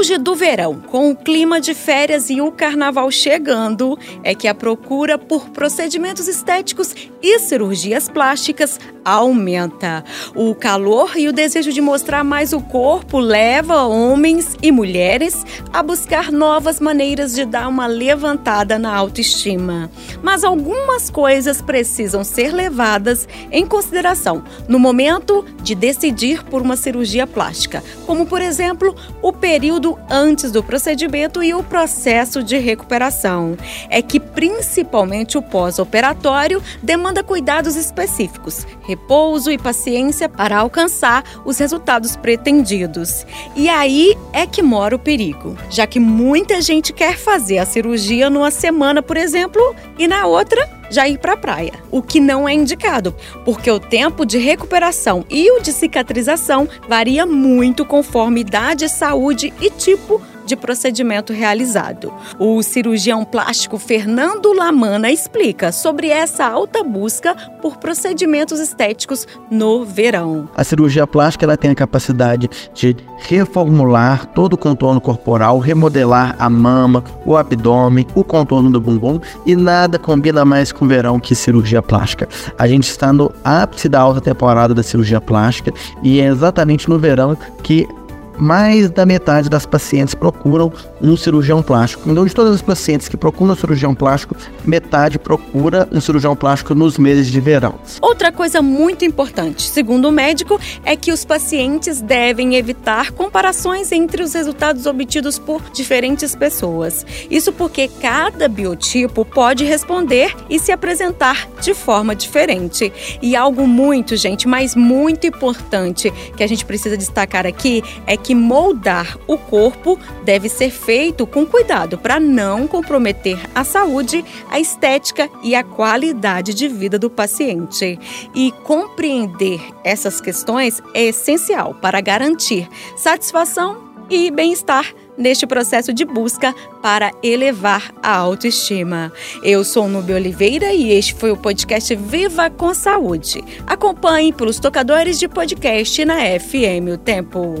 Auge do verão, com o clima de férias e o carnaval chegando, é que a procura por procedimentos estéticos e cirurgias plásticas aumenta. O calor e o desejo de mostrar mais o corpo leva homens e mulheres a buscar novas maneiras de dar uma levantada na autoestima. Mas algumas coisas precisam ser levadas em consideração no momento de decidir por uma cirurgia plástica, como por exemplo, o antes do procedimento e o processo de recuperação. É que principalmente o pós-operatório demanda cuidados específicos, repouso e paciência para alcançar os resultados pretendidos. E aí é que mora o perigo, já que muita gente quer fazer a cirurgia numa semana, por exemplo, e na outra já ir para a praia, o que não é indicado, porque o tempo de recuperação e o de cicatrização varia muito conforme idade, saúde e tipo de procedimento realizado. O cirurgião plástico Fernando Lamana explica sobre essa alta busca por procedimentos estéticos no verão. A cirurgia plástica ela tem a capacidade de reformular todo o contorno corporal, remodelar a mama, o abdômen, o contorno do bumbum e nada combina mais com o verão que cirurgia plástica. A gente está no ápice da alta temporada da cirurgia plástica e é exatamente no verão que mais da metade das pacientes procuram um cirurgião plástico. Então, de todas as pacientes que procuram um cirurgião plástico, metade procura um cirurgião plástico nos meses de verão. Outra coisa muito importante, segundo o médico, é que os pacientes devem evitar comparações entre os resultados obtidos por diferentes pessoas. Isso porque cada biotipo pode responder e se apresentar de forma diferente. E algo muito, gente, mas muito importante que a gente precisa destacar aqui é que que moldar o corpo deve ser feito com cuidado para não comprometer a saúde, a estética e a qualidade de vida do paciente. E compreender essas questões é essencial para garantir satisfação e bem-estar neste processo de busca para elevar a autoestima. Eu sou Nubia Oliveira e este foi o podcast Viva com Saúde. Acompanhe pelos tocadores de podcast na FM O Tempo.